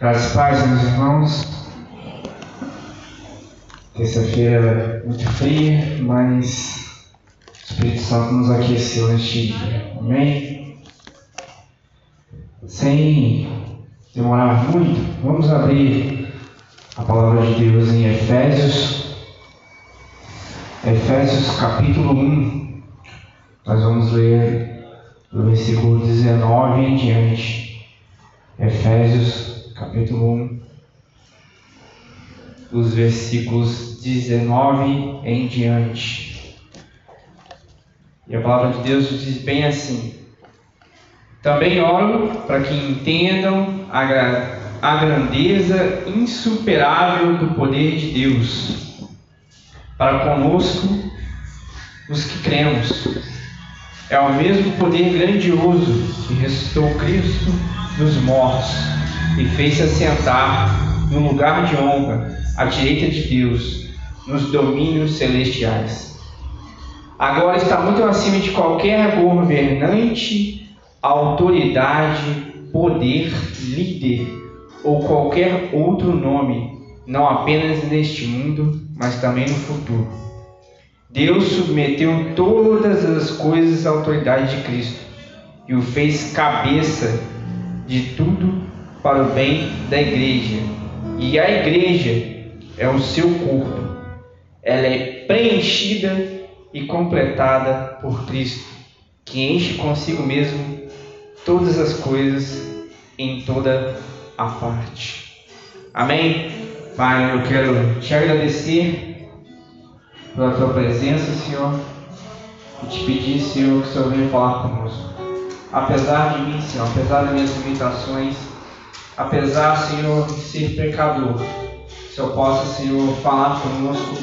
Graças paz, meus irmãos. Terça-feira muito fria, mas o Espírito Santo nos aqueceu neste dia. Amém? Sem demorar muito, vamos abrir a palavra de Deus em Efésios. Efésios capítulo 1. Nós vamos ler do versículo 19 em diante. Efésios capítulo 1, dos versículos 19 em diante. E a palavra de Deus diz bem assim: Também oro para que entendam a, a grandeza insuperável do poder de Deus para conosco, os que cremos. É o mesmo poder grandioso que ressuscitou Cristo dos mortos e fez-se assentar no lugar de honra à direita de Deus nos domínios celestiais. Agora está muito acima de qualquer governante, autoridade, poder, líder ou qualquer outro nome, não apenas neste mundo, mas também no futuro. Deus submeteu todas as coisas à autoridade de Cristo e o fez cabeça de tudo para o bem da igreja. E a igreja é o seu corpo. Ela é preenchida e completada por Cristo, que enche consigo mesmo todas as coisas em toda a parte. Amém? Pai, eu quero te agradecer pela tua presença, Senhor, e te pedir, Senhor, que o Senhor venha falar conosco. Apesar de mim, Senhor, apesar das minhas limitações, apesar, Senhor, de ser pecador, o Senhor possa, Senhor, falar conosco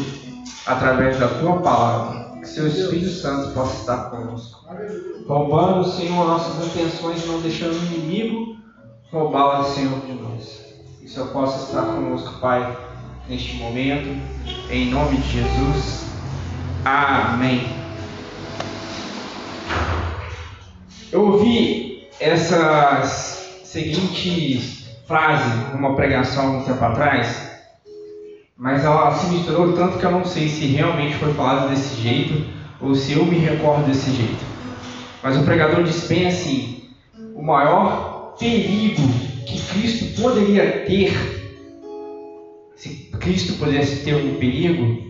através da tua palavra. Que seu Espírito Santo possa estar conosco. Roubando, Senhor, nossas intenções, não deixando o inimigo roubá-las, Senhor, de nós. Que o possa estar conosco, Pai, neste momento. Em nome de Jesus. Amém. Eu ouvi essas seguintes frase numa pregação há um tempo atrás, mas ela se misturou tanto que eu não sei se realmente foi falado desse jeito ou se eu me recordo desse jeito. Mas o pregador disse bem assim: o maior perigo que Cristo poderia ter, se Cristo pudesse ter um perigo,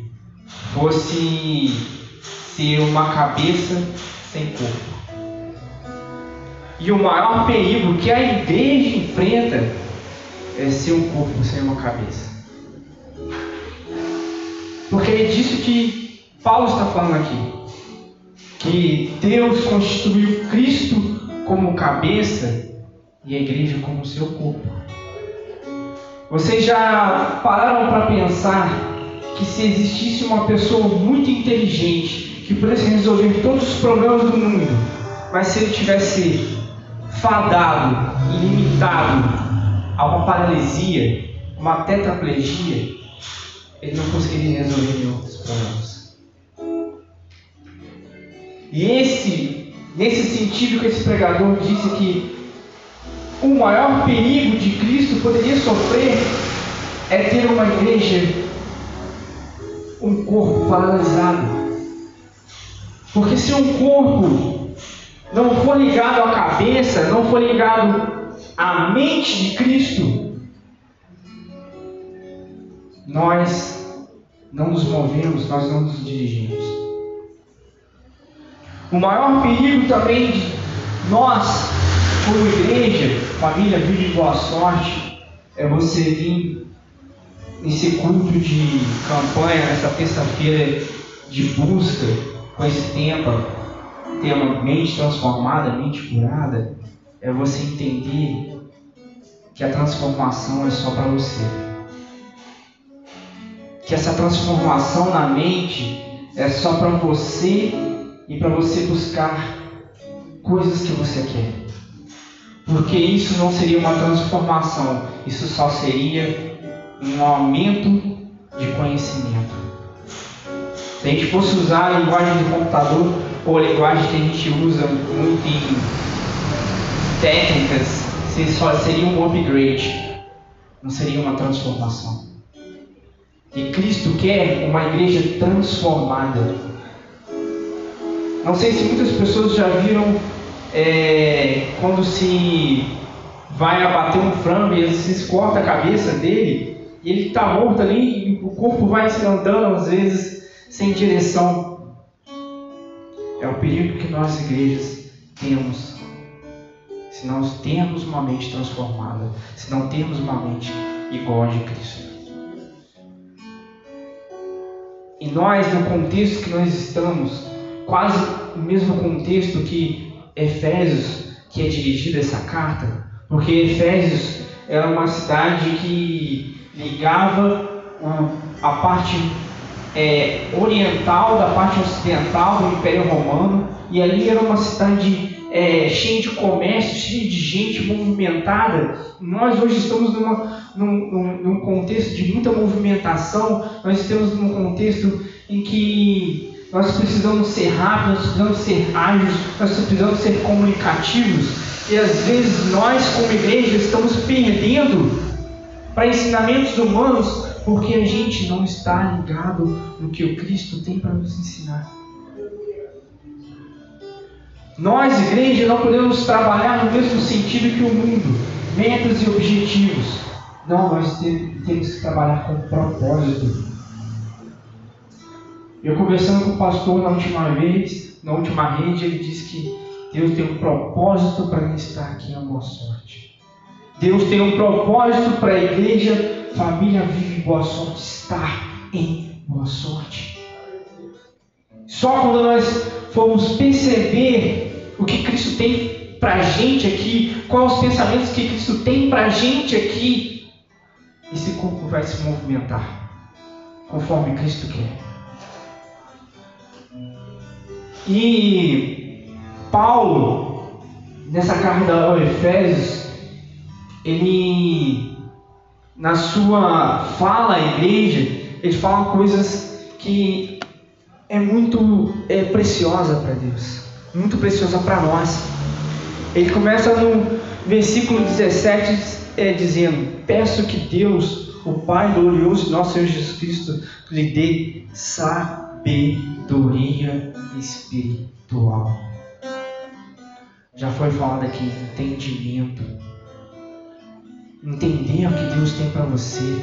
fosse ser uma cabeça sem corpo. E o maior perigo que a igreja enfrenta é ser um corpo sem uma cabeça. Porque é disso que Paulo está falando aqui. Que Deus constituiu Cristo como cabeça e a igreja como seu corpo. Vocês já pararam para pensar que se existisse uma pessoa muito inteligente que pudesse resolver todos os problemas do mundo, mas se ele tivesse fadado limitado a uma paralisia, uma tetraplegia, ele não conseguiria resolver nenhum dos problemas. E esse, nesse sentido que esse pregador disse que o maior perigo de Cristo poderia sofrer é ter uma igreja, um corpo paralisado. Porque se um corpo não for ligado à cabeça, não for ligado à mente de Cristo, nós não nos movemos, nós não nos dirigimos. O maior perigo também de nós, como igreja, família Vida de Boa Sorte, é você vir nesse culto de campanha, nessa terça-feira de busca, com esse tema, tema mente transformada, mente curada, é você entender que a transformação é só para você que essa transformação na mente é só para você e para você buscar coisas que você quer. Porque isso não seria uma transformação, isso só seria um aumento de conhecimento. Se a gente fosse usar a linguagem de computador ou a linguagem que a gente usa muito em técnicas, só seria um upgrade. não seria uma transformação. E Cristo quer uma igreja transformada. Não sei se muitas pessoas já viram é, quando se vai abater um frango e vezes corta a cabeça dele e ele está morto ali e o corpo vai se andando às vezes sem direção. É o perigo que nós igrejas temos se não temos uma mente transformada, se não temos uma mente igual a de Cristo. E nós, no contexto que nós estamos, quase o mesmo contexto que Efésios, que é dirigida essa carta, porque Efésios era uma cidade que ligava a parte é, oriental da parte ocidental do Império Romano, e ali era uma cidade é, cheia de comércio, cheia de gente movimentada. Nós hoje estamos numa, num, num, contexto de muita movimentação, nós estamos num contexto em que nós precisamos ser rápidos, nós precisamos ser ágeis, nós precisamos ser comunicativos. E às vezes nós, como igreja, estamos perdendo para ensinamentos humanos porque a gente não está ligado no que o Cristo tem para nos ensinar. Nós, igreja, não podemos trabalhar no mesmo sentido que o mundo, metas e objetivos. Não, nós temos que trabalhar com propósito. Eu conversando com o pastor na última vez, na última rede, ele disse que Deus tem um propósito para mim estar aqui em Boa Sorte. Deus tem um propósito para a igreja, família vive Boa Sorte, estar em Boa Sorte. Só quando nós formos perceber o que Cristo tem para a gente aqui, quais os pensamentos que Cristo tem para a gente aqui, esse corpo vai se movimentar conforme Cristo quer. E Paulo, nessa carta aos Efésios, ele, na sua fala à igreja, ele fala coisas que é muito é, preciosa para Deus, muito preciosa para nós. Ele começa no versículo 17 é, dizendo: Peço que Deus, o Pai glorioso de nosso Senhor Jesus Cristo, lhe dê sabedoria espiritual. Já foi falado aqui, entendimento. Entender o que Deus tem para você,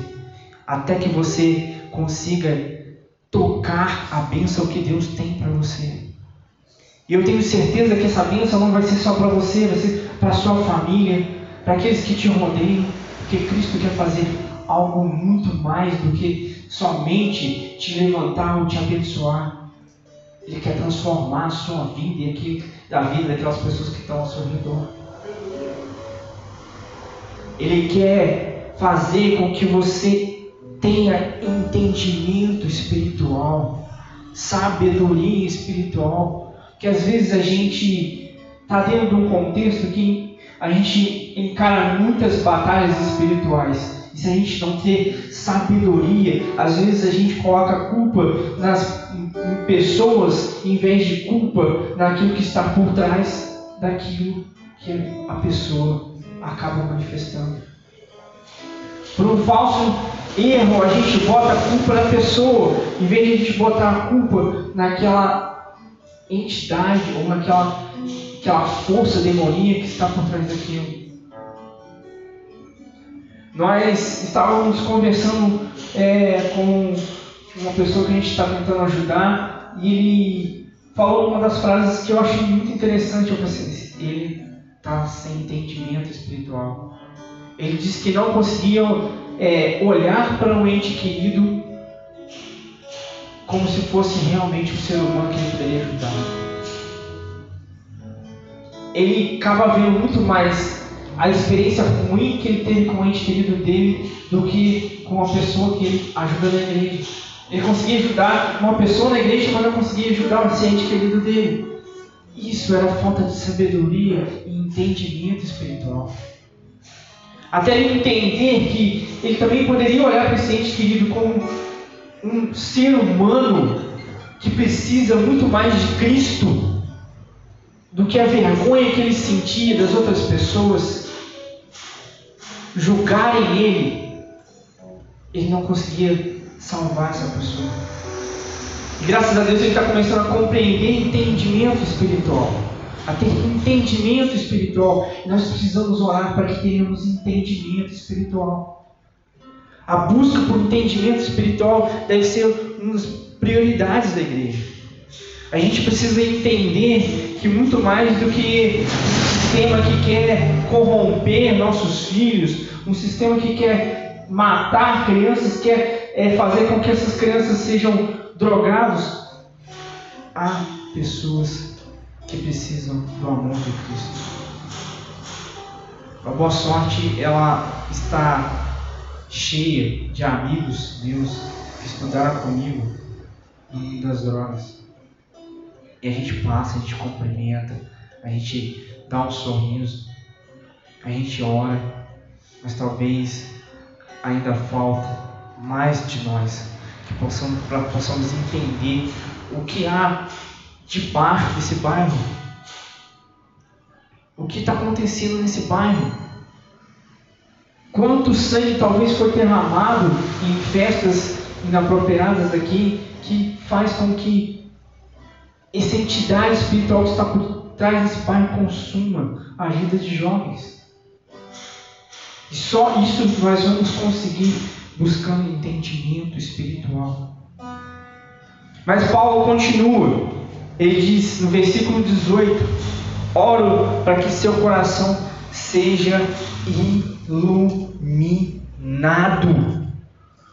até que você consiga tocar a bênção que Deus tem para você. E eu tenho certeza que essa bênção não vai ser só para você, vai ser para sua família, para aqueles que te rodeiam, porque Cristo quer fazer algo muito mais do que somente te levantar ou te abençoar. Ele quer transformar a sua vida e aqui da vida daquelas pessoas que estão ao seu redor. Ele quer fazer com que você tenha entendimento espiritual, sabedoria espiritual, que às vezes a gente está dentro de um contexto que a gente encara muitas batalhas espirituais. E se a gente não ter sabedoria, às vezes a gente coloca culpa nas em pessoas em vez de culpa naquilo que está por trás daquilo que a pessoa acaba manifestando. Por um falso erro, a gente bota a culpa na pessoa, em vez de a gente botar a culpa naquela entidade ou naquela aquela força demoníaca que está por trás daquilo. Nós estávamos conversando é, com uma pessoa que a gente está tentando ajudar e ele falou uma das frases que eu achei muito interessante. Eu pensei, ele está sem entendimento espiritual. Ele disse que não conseguiam é, olhar para um ente querido como se fosse realmente um ser humano que ele poderia ajudar. Ele acaba vendo muito mais a experiência ruim que ele teve com o ente querido dele do que com a pessoa que ele ajuda na igreja. Ele conseguia ajudar uma pessoa na igreja, mas não conseguia ajudar o ente querido dele. Isso era falta de sabedoria e entendimento espiritual. Até ele entender que ele também poderia olhar para esse ente querido como um ser humano que precisa muito mais de Cristo do que a vergonha que ele sentia das outras pessoas julgarem ele ele não conseguia salvar essa pessoa. E graças a Deus ele está começando a compreender entendimento espiritual. A ter entendimento espiritual. Nós precisamos orar para que tenhamos entendimento espiritual. A busca por entendimento espiritual deve ser uma das prioridades da igreja. A gente precisa entender que muito mais do que um sistema que quer corromper nossos filhos, um sistema que quer matar crianças, quer é, fazer com que essas crianças sejam drogados, há pessoas que precisam do amor de Cristo. A boa sorte ela está cheia de amigos meus que estudaram comigo no mundo das drogas. E a gente passa, a gente cumprimenta, a gente dá um sorriso, a gente ora, mas talvez ainda falta mais de nós que possamos, possamos entender o que há debaixo desse bairro. O que está acontecendo nesse bairro? Quanto sangue talvez foi derramado em festas inapropriadas aqui que faz com que essa entidade espiritual que está por trás desse bairro consuma a vida de jovens. E só isso nós vamos conseguir buscando entendimento espiritual. Mas Paulo continua, ele diz no versículo 18: Oro para que seu coração seja iluminado.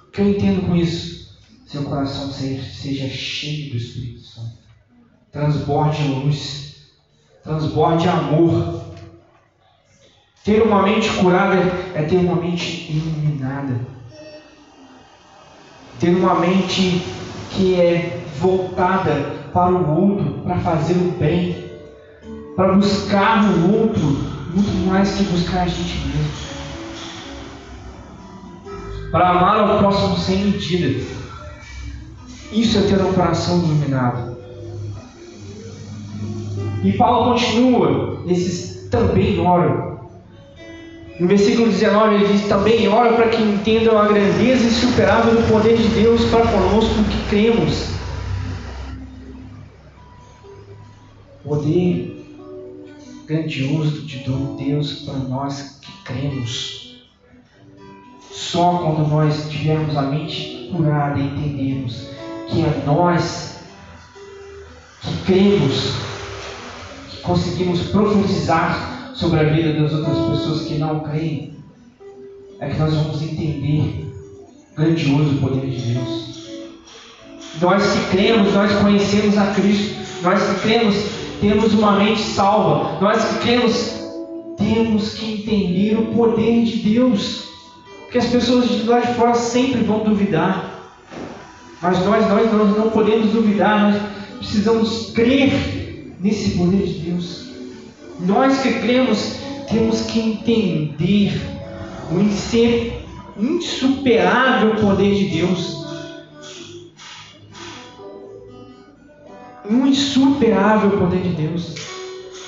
O que eu entendo com isso? Seu coração seja, seja cheio do Espírito Santo, transborde luz, transborde amor. Ter uma mente curada é ter uma mente iluminada ter uma mente que é voltada para o outro, para fazer o bem, para buscar no outro muito mais que buscar a gente mesmo. Para amar ao próximo sem medida. Isso é ter um coração iluminado. E Paulo continua, esses também oram no versículo 19 ele diz também: ora para que entendam a grandeza insuperável do poder de Deus para conosco que cremos. Poder grandioso de Deus para nós que cremos. Só quando nós tivermos a mente curada e entendermos que é nós que cremos, que conseguimos profetizar sobre a vida das outras pessoas que não creem, é que nós vamos entender o grandioso poder de Deus. Nós que cremos, nós conhecemos a Cristo. Nós que cremos, temos uma mente salva. Nós que cremos, temos que entender o poder de Deus. Porque as pessoas de lá de fora sempre vão duvidar. Mas nós, nós, nós não podemos duvidar, nós precisamos crer nesse poder de Deus. Nós que cremos temos que entender o insuperável poder de Deus. Um insuperável poder de Deus.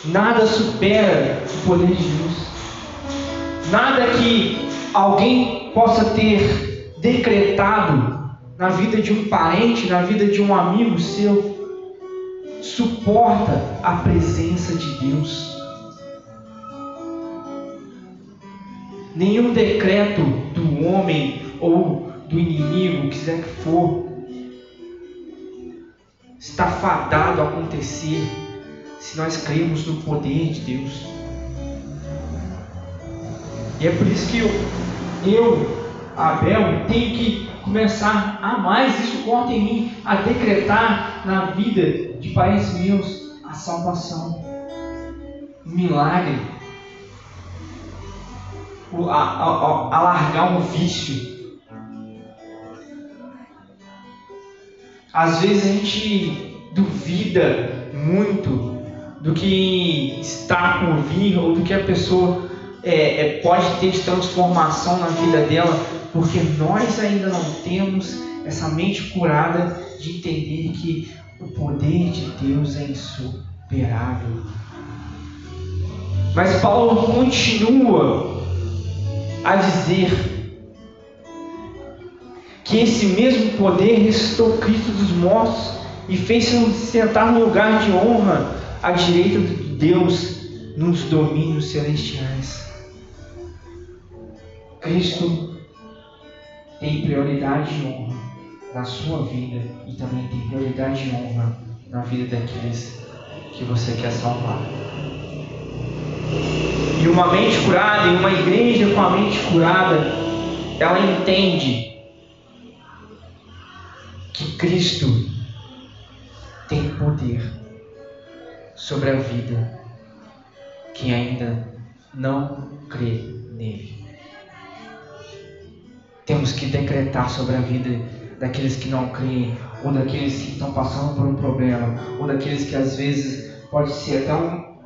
Nada supera o poder de Deus. Nada que alguém possa ter decretado na vida de um parente, na vida de um amigo seu, suporta a presença de Deus. nenhum decreto do homem ou do inimigo, quiser que for, está fadado a acontecer se nós cremos no poder de Deus. E é por isso que eu, eu Abel, tenho que começar a mais isso conta em mim, a decretar na vida de parentes meus a salvação, um milagre, a, a, a largar um vício. Às vezes a gente duvida muito do que está por vir ou do que a pessoa é, é, pode ter de transformação na vida dela, porque nós ainda não temos essa mente curada de entender que o poder de Deus é insuperável. Mas Paulo continua a dizer que esse mesmo poder ressuscitou Cristo dos mortos e fez-se sentar no lugar de honra à direita de Deus nos domínios celestiais. Cristo tem prioridade de honra na sua vida e também tem prioridade de honra na vida daqueles que você quer salvar. E uma mente curada, e uma igreja com a mente curada, ela entende Cristo tem poder sobre a vida que ainda não crê nele. Temos que decretar sobre a vida daqueles que não creem, ou daqueles que estão passando por um problema, ou daqueles que às vezes pode ser até um,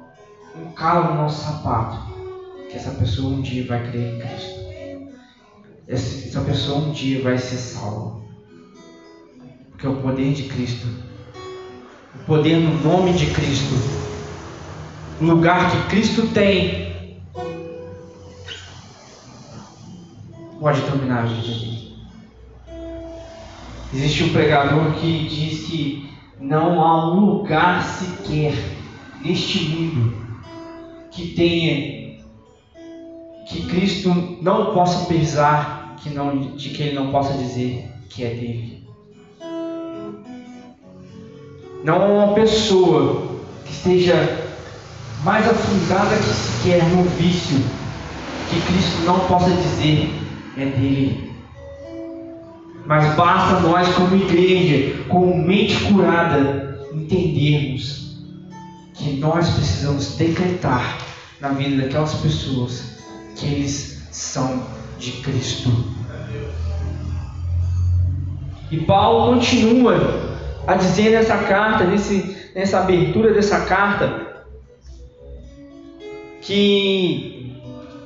um calo no nosso sapato, que essa pessoa um dia vai crer em Cristo. Essa pessoa um dia vai ser salva. Porque o poder de Cristo, o poder no nome de Cristo, o lugar que Cristo tem, pode dominar a vida dele. Existe um pregador que diz que não há um lugar sequer neste mundo que tenha que Cristo não possa pisar, que não, de que ele não possa dizer que é dele. Não há uma pessoa que esteja mais afundada que sequer no vício que Cristo não possa dizer é dele. Mas basta nós, como igreja, com mente curada, entendermos que nós precisamos decretar na vida daquelas pessoas que eles são de Cristo. E Paulo continua a dizer nessa carta, nesse, nessa abertura dessa carta, que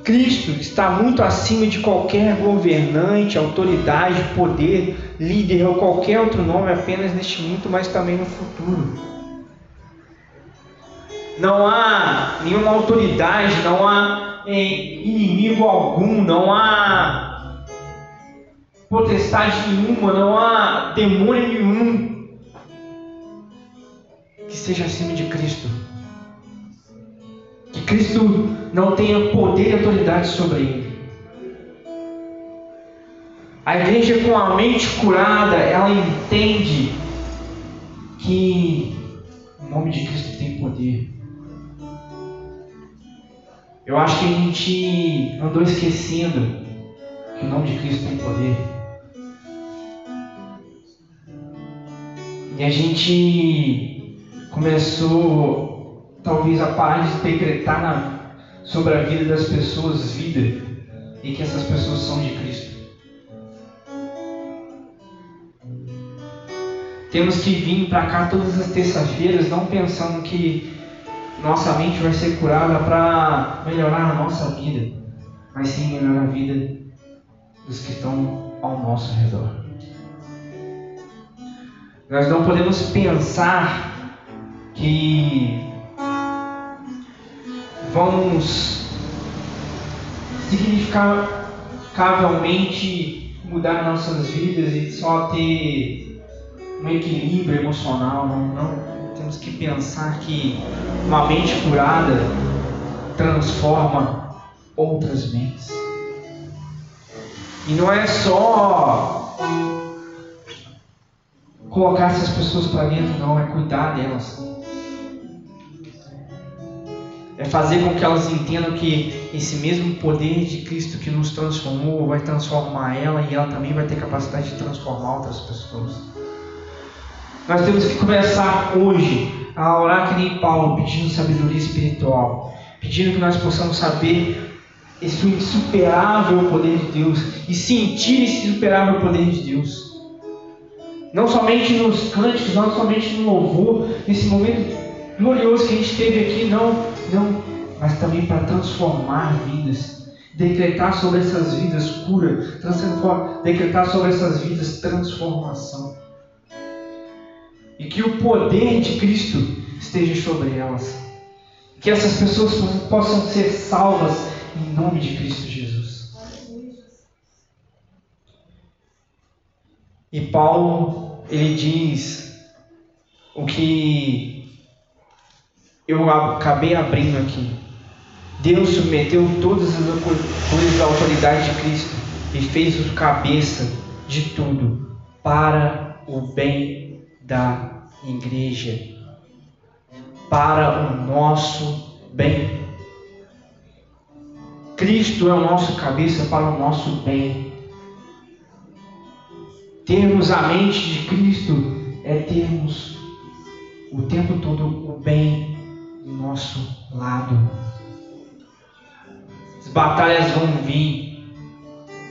Cristo está muito acima de qualquer governante, autoridade, poder, líder ou qualquer outro nome apenas neste mundo, mas também no futuro. Não há nenhuma autoridade, não há é, inimigo algum, não há potestade nenhuma, não há demônio nenhum que seja acima de Cristo. Que Cristo não tenha poder e autoridade sobre ele. A igreja com a mente curada, ela entende que o nome de Cristo tem poder. Eu acho que a gente andou esquecendo que o nome de Cristo tem poder. E a gente começou, talvez, a parar de decretar na, sobre a vida das pessoas vida e que essas pessoas são de Cristo. Temos que vir para cá todas as terças-feiras, não pensando que nossa mente vai ser curada para melhorar a nossa vida, mas sim melhorar a vida dos que estão ao nosso redor. Nós não podemos pensar que vamos significavelmente mudar nossas vidas e só ter um equilíbrio emocional. Não, não. Temos que pensar que uma mente curada transforma outras mentes. E não é só colocar essas pessoas para dentro, não, é cuidar delas é fazer com que elas entendam que esse mesmo poder de Cristo que nos transformou vai transformar ela e ela também vai ter capacidade de transformar outras pessoas. Nós temos que começar hoje a orar que nem Paulo, pedindo sabedoria espiritual, pedindo que nós possamos saber esse insuperável poder de Deus e sentir esse insuperável poder de Deus. Não somente nos cânticos, não somente no louvor, nesse momento glorioso que a gente teve aqui, não, não, mas também para transformar vidas, decretar sobre essas vidas cura, decretar sobre essas vidas transformação. E que o poder de Cristo esteja sobre elas. Que essas pessoas possam ser salvas em nome de Cristo Jesus. E Paulo, ele diz o que eu acabei abrindo aqui. Deus submeteu todas as coisas à autoridade de Cristo e fez o cabeça de tudo para o bem da igreja, para o nosso bem. Cristo é o nosso cabeça para o nosso bem. Termos a mente de Cristo é termos o tempo todo o bem nosso lado. As batalhas vão vir,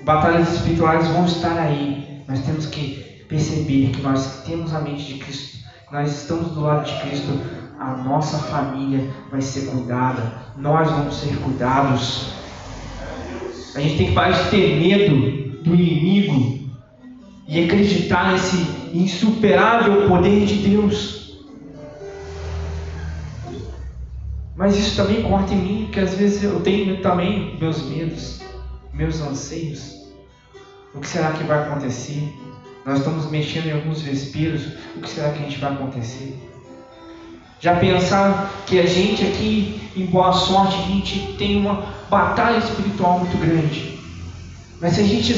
batalhas espirituais vão estar aí. Nós temos que perceber que nós temos a mente de Cristo, nós estamos do lado de Cristo, a nossa família vai ser cuidada, nós vamos ser cuidados. A gente tem que parar de ter medo do inimigo e acreditar nesse insuperável poder de Deus. Mas isso também corta em mim, porque às vezes eu tenho também meus medos, meus anseios. O que será que vai acontecer? Nós estamos mexendo em alguns vesperos, o que será que a gente vai acontecer? Já pensaram que a gente aqui, em boa sorte, a gente tem uma batalha espiritual muito grande. Mas se a gente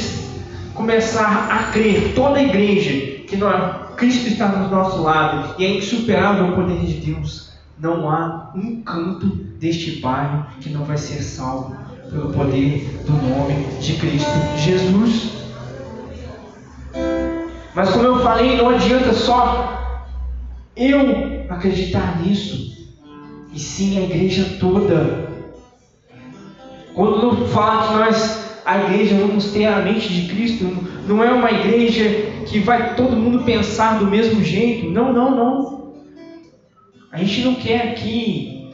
começar a crer, toda a igreja, que nós, Cristo está do nosso lado e é insuperável o poder de Deus, não há um canto deste bairro que não vai ser salvo pelo poder do nome de Cristo Jesus. Mas como eu falei, não adianta só eu acreditar nisso, e sim a igreja toda. Quando fala que nós a igreja vamos ter a mente de Cristo, não é uma igreja que vai todo mundo pensar do mesmo jeito. Não, não, não. A gente não quer aqui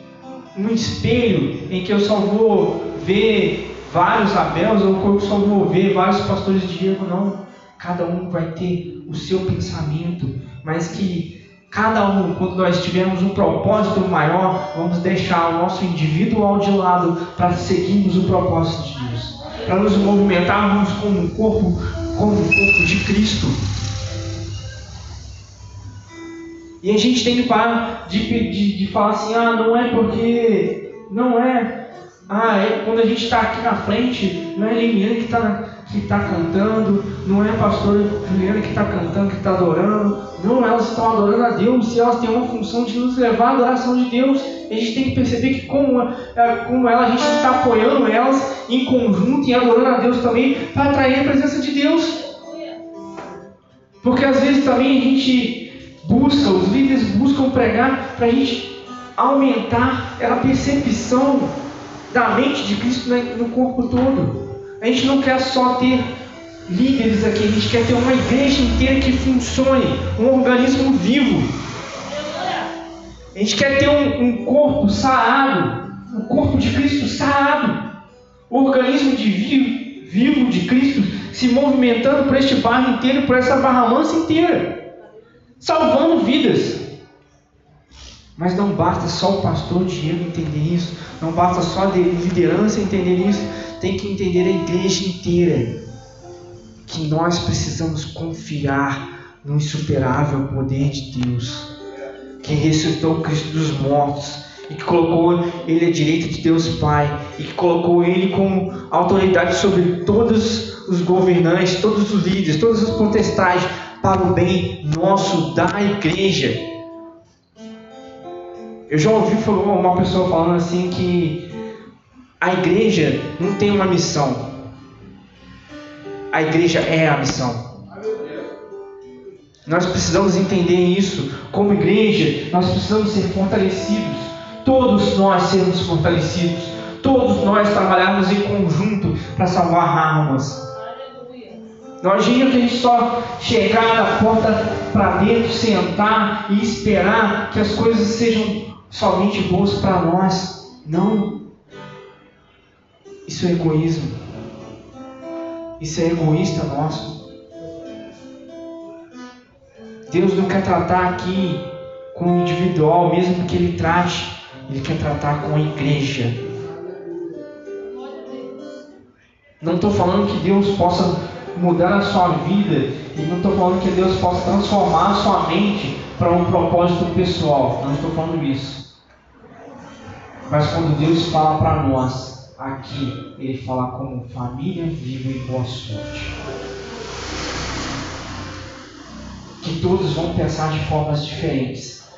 um espelho em que eu só vou ver vários Abels ou que eu só vou ver vários pastores de Diego, não. Cada um vai ter o seu pensamento, mas que cada um, quando nós tivermos um propósito maior, vamos deixar o nosso individual de lado para seguirmos o propósito de Deus para nos movimentarmos como um corpo, como um corpo de Cristo. E a gente tem que parar de, de, de falar assim, ah, não é porque. Não é. Ah, é, quando a gente está aqui na frente, não é a Liliana que está que tá cantando, não é a pastora Juliana que está cantando, que está adorando. Não, elas estão adorando a Deus e elas têm uma função de nos levar à adoração de Deus. A gente tem que perceber que como, é, como ela, a gente está apoiando elas em conjunto e adorando a Deus também para atrair a presença de Deus. Porque às vezes também a gente busca, os líderes buscam pregar para a gente aumentar a percepção da mente de Cristo no corpo todo. A gente não quer só ter líderes aqui, a gente quer ter uma igreja inteira que funcione, um organismo vivo. A gente quer ter um, um corpo sarado, o corpo de Cristo sarado, o organismo de vivo, vivo de Cristo se movimentando por este bairro inteiro, por essa barra mansa inteira, salvando vidas. Mas não basta só o pastor Diego entender isso, não basta só a liderança entender isso, tem que entender a igreja inteira que nós precisamos confiar no insuperável poder de Deus, que ressuscitou Cristo dos mortos e que colocou ele à direita de Deus Pai e que colocou ele como autoridade sobre todos os governantes, todos os líderes, todos os potestades para o bem nosso da igreja. Eu já ouvi uma pessoa falando assim que a igreja não tem uma missão. A igreja é a missão. Nós precisamos entender isso. Como igreja, nós precisamos ser fortalecidos. Todos nós sermos fortalecidos. Todos nós trabalharmos em conjunto para salvar almas. Não adianta a gente só chegar da porta para dentro, sentar e esperar que as coisas sejam somente boas para nós. Não. Isso é egoísmo. Isso é egoísta nosso. Deus não quer tratar aqui com o individual, mesmo que Ele trate, Ele quer tratar com a igreja. Não estou falando que Deus possa mudar a sua vida, e não estou falando que Deus possa transformar a sua mente para um propósito pessoal, não estou falando isso. Mas quando Deus fala para nós, aqui, Ele fala como família viva e boa sorte. Que todos vão pensar de formas diferentes.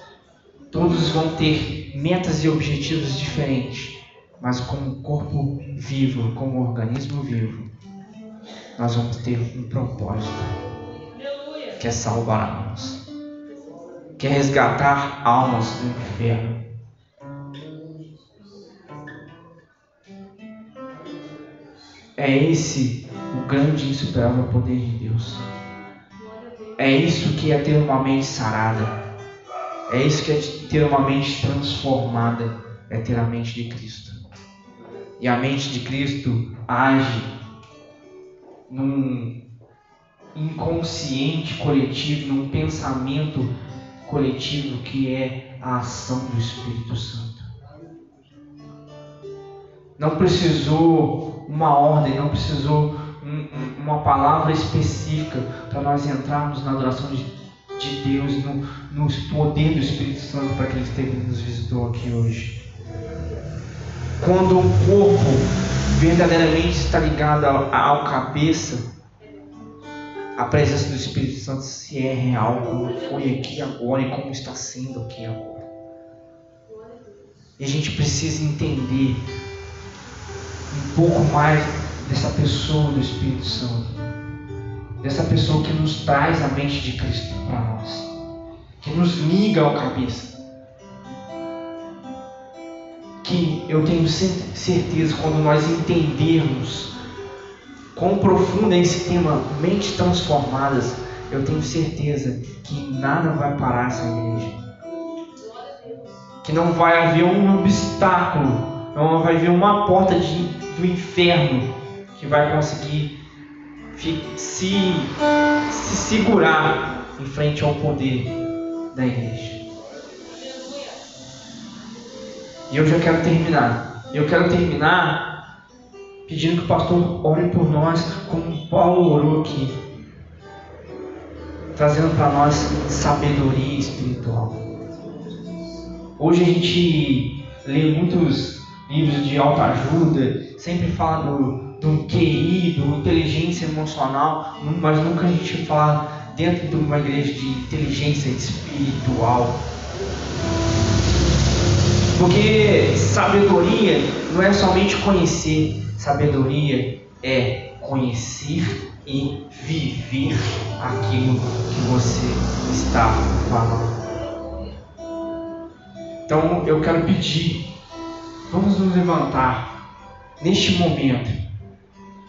Todos vão ter metas e objetivos diferentes. Mas como corpo vivo, como organismo vivo, nós vamos ter um propósito. Que é salvar almas. Que é resgatar almas do inferno. É esse o grande e insuperável poder de Deus. É isso que é ter uma mente sarada. É isso que é ter uma mente transformada. É ter a mente de Cristo. E a mente de Cristo age num inconsciente coletivo, num pensamento coletivo que é a ação do Espírito Santo. Não precisou uma ordem, não precisou um, uma palavra específica para nós entrarmos na adoração de, de Deus, no, no poder do Espírito Santo para que Ele nos visitou aqui hoje. Quando o corpo verdadeiramente está ligado ao, ao cabeça, a presença do Espírito Santo se é real, como foi aqui agora e como está sendo aqui agora. E a gente precisa entender um pouco mais dessa pessoa do Espírito Santo, dessa pessoa que nos traz a mente de Cristo para nós, que nos liga ao cabeça. Eu tenho certeza quando nós entendermos quão profundo é esse tema, mentes transformadas, eu tenho certeza que nada vai parar essa igreja. Que não vai haver um obstáculo, não vai haver uma porta de, do inferno que vai conseguir se, se segurar em frente ao poder da igreja. E eu já quero terminar. Eu quero terminar pedindo que o pastor ore por nós, como Paulo orou aqui, trazendo para nós sabedoria espiritual. Hoje a gente lê muitos livros de autoajuda, sempre fala do do QI, do inteligência emocional, mas nunca a gente fala dentro de uma igreja de inteligência espiritual. Porque sabedoria não é somente conhecer, sabedoria é conhecer e viver aquilo que você está falando. Então eu quero pedir, vamos nos levantar neste momento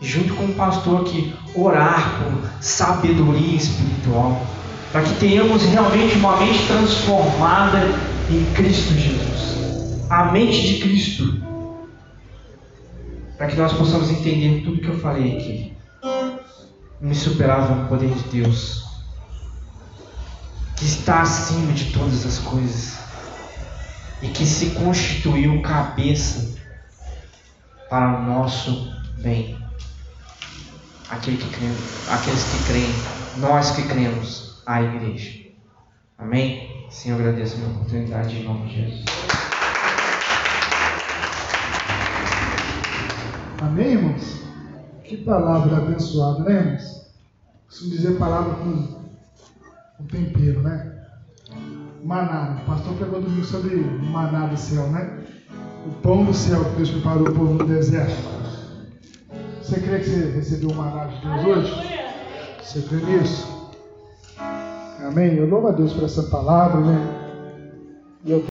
junto com o pastor aqui, orar por sabedoria espiritual, para que tenhamos realmente uma mente transformada em Cristo Jesus, a mente de Cristo, para que nós possamos entender tudo que eu falei aqui, um insuperável poder de Deus, que está acima de todas as coisas e que se constituiu cabeça para o nosso bem aquele que crê, aqueles que creem, nós que cremos, a igreja. Amém? Sim, agradeço a minha oportunidade em nome de Jesus. Amém, irmãos? Que palavra abençoada, né, irmãos? Costumo dizer palavra com, com tempero, né? Maná. O pastor pregou domingo sobre maná do céu, né? O pão do céu que Deus preparou para o povo no deserto. Você crê que você recebeu uma maná de Deus hoje? Você crê nisso? Amém? Eu louvo a Deus por essa palavra, né?